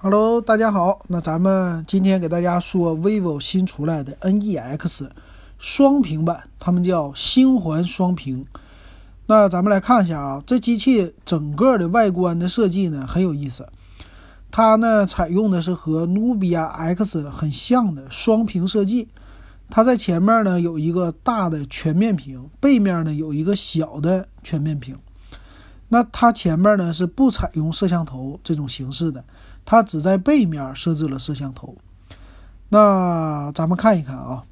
Hello，大家好。那咱们今天给大家说 vivo 新出来的 NEX 双屏版，它们叫星环双屏。那咱们来看一下啊，这机器整个的外观的设计呢很有意思。它呢采用的是和努比亚 X 很像的双屏设计。它在前面呢有一个大的全面屏，背面呢有一个小的全面屏。那它前面呢是不采用摄像头这种形式的。它只在背面设置了摄像头，那咱们看一看啊。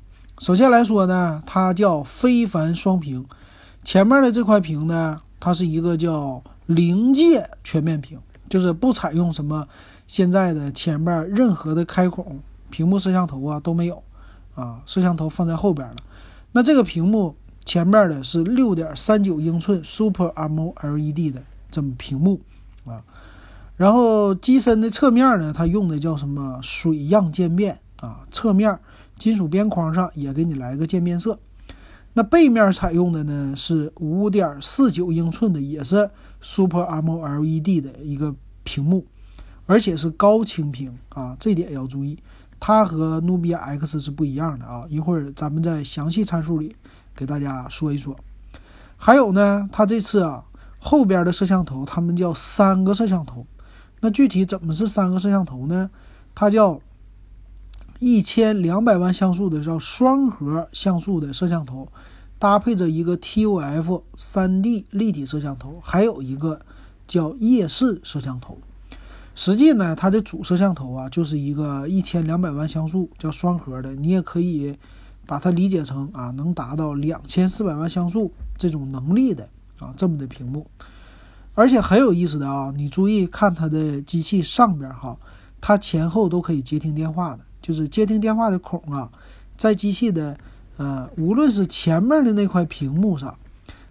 首先来说呢，它叫非凡双屏，前面的这块屏呢，它是一个叫临界全面屏，就是不采用什么现在的前面任何的开孔，屏幕摄像头啊都没有啊，摄像头放在后边了。那这个屏幕前面的是六点三九英寸 Super AMOLED 的这么屏幕啊。然后机身的侧面呢，它用的叫什么水样渐变啊？侧面金属边框上也给你来个渐变色。那背面采用的呢是五点四九英寸的，也是 Super AMOLED 的一个屏幕，而且是高清屏啊，这点要注意。它和努比亚 X 是不一样的啊，一会儿咱们在详细参数里给大家说一说。还有呢，它这次啊后边的摄像头，它们叫三个摄像头。那具体怎么是三个摄像头呢？它叫一千两百万像素的叫双核像素的摄像头，搭配着一个 TOF 3D 立体摄像头，还有一个叫夜视摄像头。实际呢，它的主摄像头啊就是一个一千两百万像素叫双核的，你也可以把它理解成啊能达到两千四百万像素这种能力的啊这么的屏幕。而且很有意思的啊，你注意看它的机器上边哈，它前后都可以接听电话的，就是接听电话的孔啊，在机器的呃，无论是前面的那块屏幕上，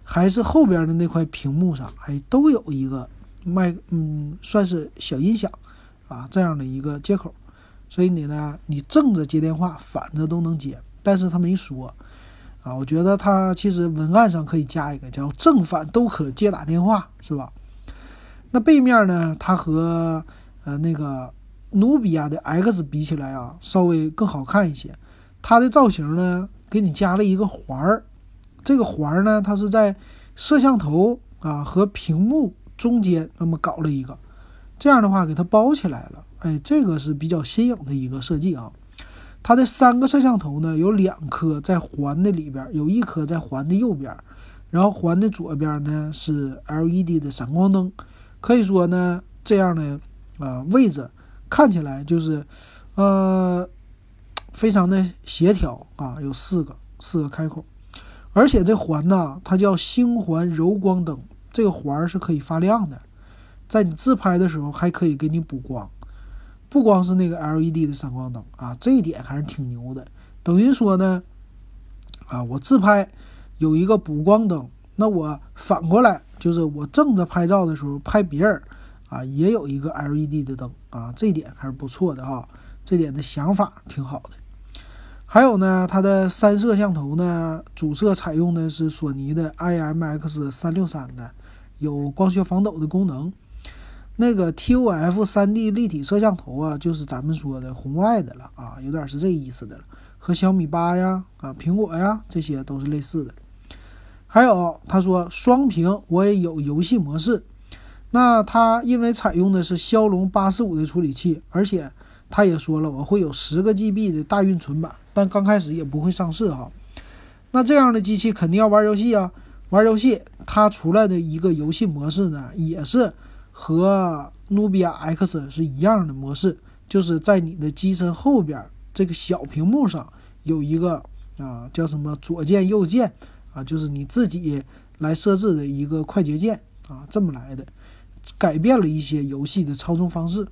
还是后边的那块屏幕上，哎，都有一个麦，嗯，算是小音响啊这样的一个接口，所以你呢，你正着接电话，反着都能接，但是他没说。啊，我觉得它其实文案上可以加一个叫正反都可接打电话，是吧？那背面呢，它和呃那个努比亚的 X 比起来啊，稍微更好看一些。它的造型呢，给你加了一个环儿，这个环儿呢，它是在摄像头啊和屏幕中间那么搞了一个，这样的话给它包起来了。哎，这个是比较新颖的一个设计啊。它的三个摄像头呢，有两颗在环的里边，有一颗在环的右边，然后环的左边呢是 LED 的闪光灯。可以说呢，这样的啊位置看起来就是，呃，非常的协调啊，有四个四个开口，而且这环呢，它叫星环柔光灯，这个环是可以发亮的，在你自拍的时候还可以给你补光。不光是那个 LED 的闪光灯啊，这一点还是挺牛的。等于说呢，啊，我自拍有一个补光灯，那我反过来就是我正着拍照的时候拍别人，啊，也有一个 LED 的灯啊，这一点还是不错的啊，这点的想法挺好的。还有呢，它的三摄像头呢，主摄采用的是索尼的 IMX 三六三的，有光学防抖的功能。那个 TOF 3D 立体摄像头啊，就是咱们说的红外的了啊，有点是这意思的了，和小米八呀、啊苹果呀这些都是类似的。还有他说双屏我也有游戏模式，那它因为采用的是骁龙八四五的处理器，而且他也说了我会有十个 GB 的大运存版，但刚开始也不会上市哈。那这样的机器肯定要玩游戏啊，玩游戏它出来的一个游戏模式呢，也是。和努比亚 X 是一样的模式，就是在你的机身后边这个小屏幕上有一个啊叫什么左键右键啊，就是你自己来设置的一个快捷键啊，这么来的，改变了一些游戏的操纵方式。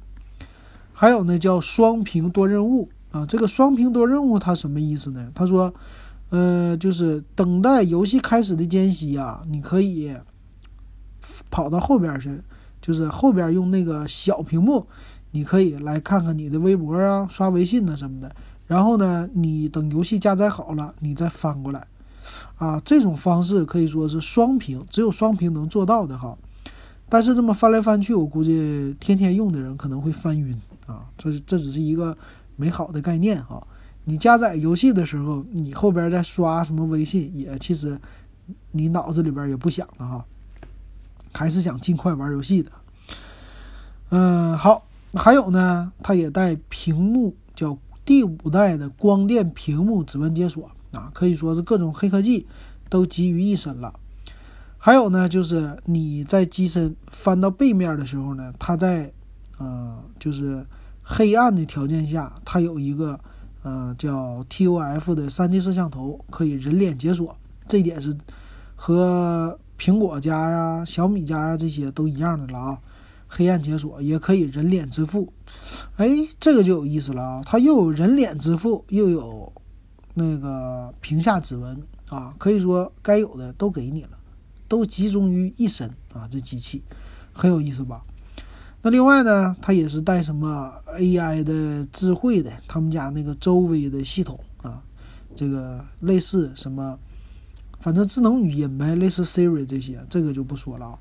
还有呢，叫双屏多任务啊，这个双屏多任务它什么意思呢？他说，呃，就是等待游戏开始的间隙啊，你可以跑到后边去。就是后边用那个小屏幕，你可以来看看你的微博啊、刷微信呐什么的。然后呢，你等游戏加载好了，你再翻过来，啊，这种方式可以说是双屏，只有双屏能做到的哈。但是这么翻来翻去，我估计天天用的人可能会翻晕啊。这这只是一个美好的概念啊。你加载游戏的时候，你后边再刷什么微信，也其实你脑子里边也不想了哈，还是想尽快玩游戏的。嗯，好，还有呢，它也带屏幕，叫第五代的光电屏幕指纹解锁啊，可以说是各种黑科技都集于一身了。还有呢，就是你在机身翻到背面的时候呢，它在呃，就是黑暗的条件下，它有一个。嗯，叫 TOF 的 3D 摄像头可以人脸解锁，这一点是和苹果家呀、小米家呀这些都一样的了啊。黑暗解锁也可以人脸支付，哎，这个就有意思了啊！它又有人脸支付，又有那个屏下指纹啊，可以说该有的都给你了，都集中于一身啊。这机器很有意思吧？那另外呢，它也是带什么 AI 的智慧的，他们家那个周围的系统啊，这个类似什么，反正智能语音呗，类似 Siri 这些，这个就不说了啊。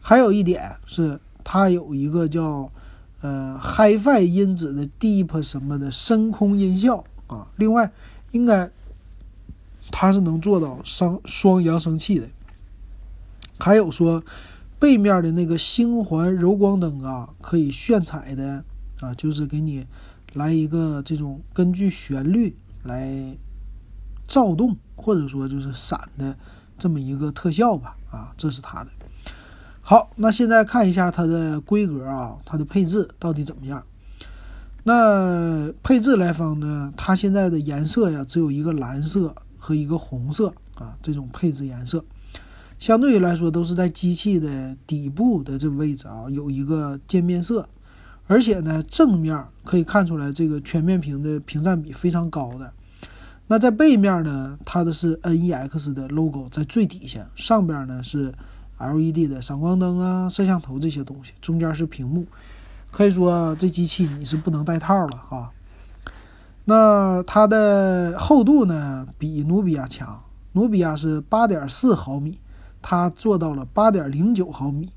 还有一点是，它有一个叫呃 HiFi 音质的 Deep 什么的深空音效啊。另外，应该它是能做到双双扬声器的。还有说。背面的那个星环柔光灯啊，可以炫彩的啊，就是给你来一个这种根据旋律来躁动，或者说就是闪的这么一个特效吧啊，这是它的。好，那现在看一下它的规格啊，它的配置到底怎么样？那配置来方呢，它现在的颜色呀，只有一个蓝色和一个红色啊，这种配置颜色。相对于来说，都是在机器的底部的这个位置啊，有一个渐变色，而且呢，正面可以看出来这个全面屏的屏占比非常高的。那在背面呢，它的是 NEX 的 logo 在最底下，上边呢是 LED 的闪光灯啊、摄像头这些东西，中间是屏幕，可以说这机器你是不能带套了哈。那它的厚度呢，比努比亚强，努比亚是八点四毫米。它做到了八点零九毫米，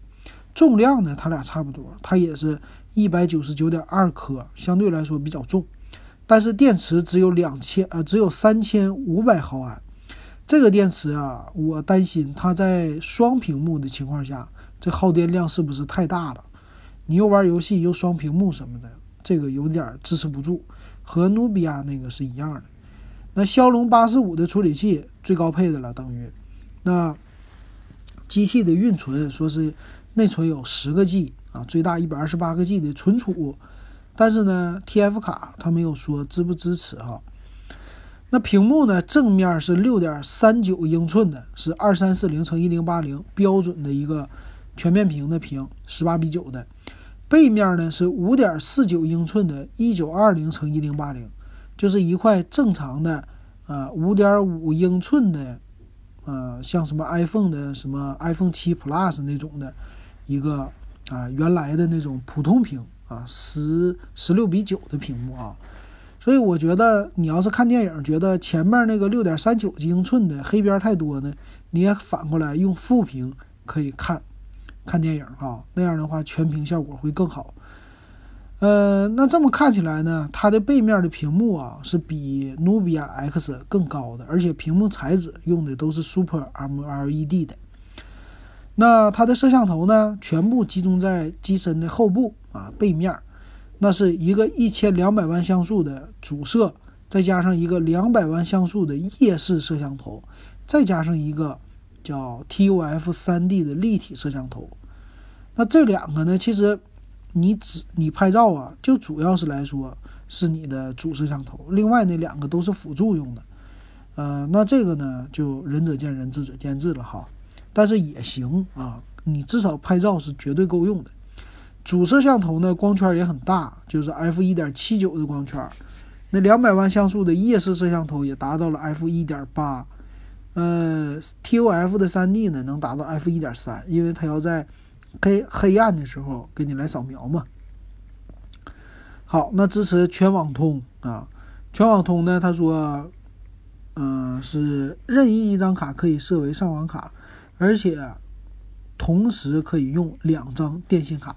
重量呢，它俩差不多，它也是一百九十九点二克，相对来说比较重，但是电池只有两千，呃，只有三千五百毫安。这个电池啊，我担心它在双屏幕的情况下，这耗电量是不是太大了？你又玩游戏又双屏幕什么的，这个有点支持不住。和努比亚那个是一样的。那骁龙八四五的处理器最高配的了，等于那。机器的运存说是内存有十个 G 啊，最大一百二十八个 G 的存储，但是呢，TF 卡它没有说支不支持哈。那屏幕呢，正面是六点三九英寸的，是二三四零乘一零八零标准的一个全面屏的屏，十八比九的。背面呢是五点四九英寸的，一九二零乘一零八零，就是一块正常的呃五点五英寸的。呃，像什么 iPhone 的什么 iPhone 七 Plus 那种的，一个啊原来的那种普通屏啊，十十六比九的屏幕啊，所以我觉得你要是看电影，觉得前面那个六点三九英寸的黑边太多呢，你也反过来用副屏可以看看电影啊，那样的话全屏效果会更好。呃，那这么看起来呢，它的背面的屏幕啊是比努比亚 X 更高的，而且屏幕材质用的都是 Super AMOLED 的。那它的摄像头呢，全部集中在机身的后部啊，背面，那是一个一千两百万像素的主摄，再加上一个两百万像素的夜视摄像头，再加上一个叫 TOF 3D 的立体摄像头。那这两个呢，其实。你只你拍照啊，就主要是来说是你的主摄像头，另外那两个都是辅助用的，呃，那这个呢就仁者见仁，智者见智了哈，但是也行啊，你至少拍照是绝对够用的。主摄像头呢光圈也很大，就是 f 一点七九的光圈，那两百万像素的夜视摄像头也达到了 f 一点八，呃，TOF 的 3D 呢能达到 f 一点三，因为它要在。黑黑暗的时候给你来扫描嘛。好，那支持全网通啊，全网通呢？他说，嗯，是任意一张卡可以设为上网卡，而且同时可以用两张电信卡，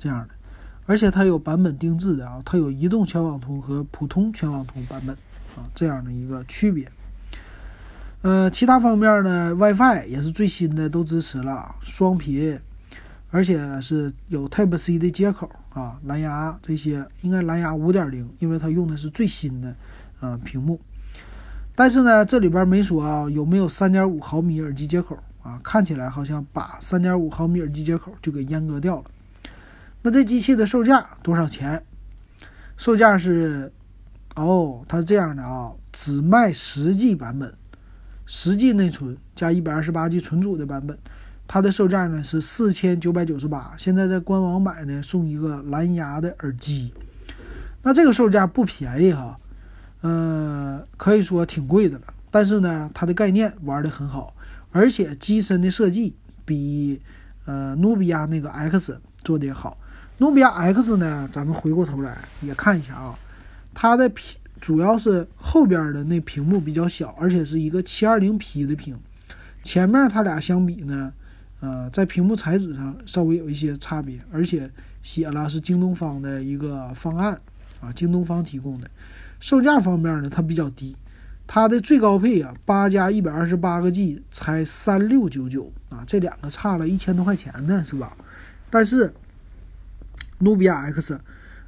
这样的，而且它有版本定制的啊，它有移动全网通和普通全网通版本啊，这样的一个区别。呃，其他方面呢，WiFi 也是最新的，都支持了双频，而且是有 Type C 的接口啊，蓝牙这些应该蓝牙五点零，因为它用的是最新的呃屏幕。但是呢，这里边没说啊有没有三点五毫米耳机接口啊？看起来好像把三点五毫米耳机接口就给阉割掉了。那这机器的售价多少钱？售价是，哦，它是这样的啊，只卖十 G 版本。十 G 内存加一百二十八 G 存储的版本，它的售价呢是四千九百九十八。现在在官网买呢，送一个蓝牙的耳机，那这个售价不便宜哈，呃，可以说挺贵的了。但是呢，它的概念玩的很好，而且机身的设计比呃努比亚那个 X 做的也好。努比亚 X 呢，咱们回过头来也看一下啊，它的屏。主要是后边的那屏幕比较小，而且是一个 720P 的屏。前面它俩相比呢，呃，在屏幕材质上稍微有一些差别，而且写了是京东方的一个方案啊，京东方提供的。售价方面呢，它比较低，它的最高配啊，八加一百二十八个 G 才三六九九啊，这两个差了一千多块钱呢，是吧？但是努比亚 X，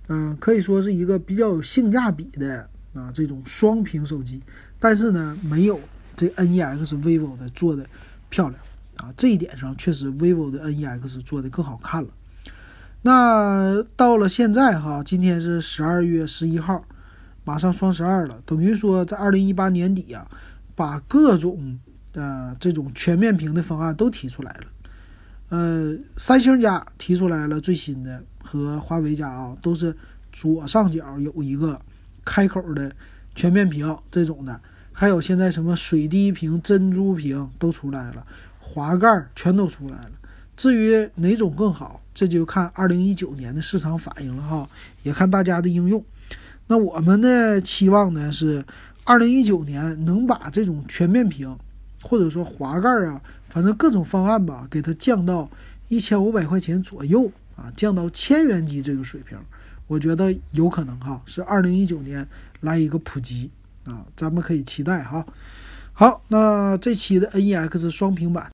嗯，可以说是一个比较有性价比的。啊，这种双屏手机，但是呢，没有这 NEX vivo 的做的漂亮啊。这一点上，确实 vivo 的 NEX 做的更好看了。那到了现在哈，今天是十二月十一号，马上双十二了，等于说在二零一八年底啊，把各种呃这种全面屏的方案都提出来了。呃，三星家提出来了最新的，和华为家啊，都是左上角有一个。开口的全面屏这种的，还有现在什么水滴屏、珍珠屏都出来了，滑盖全都出来了。至于哪种更好，这就看二零一九年的市场反应了哈，也看大家的应用。那我们的期望呢是，二零一九年能把这种全面屏，或者说滑盖啊，反正各种方案吧，给它降到一千五百块钱左右啊，降到千元机这个水平。我觉得有可能哈，是二零一九年来一个普及啊，咱们可以期待哈。好，那这期的 NEX 双平板。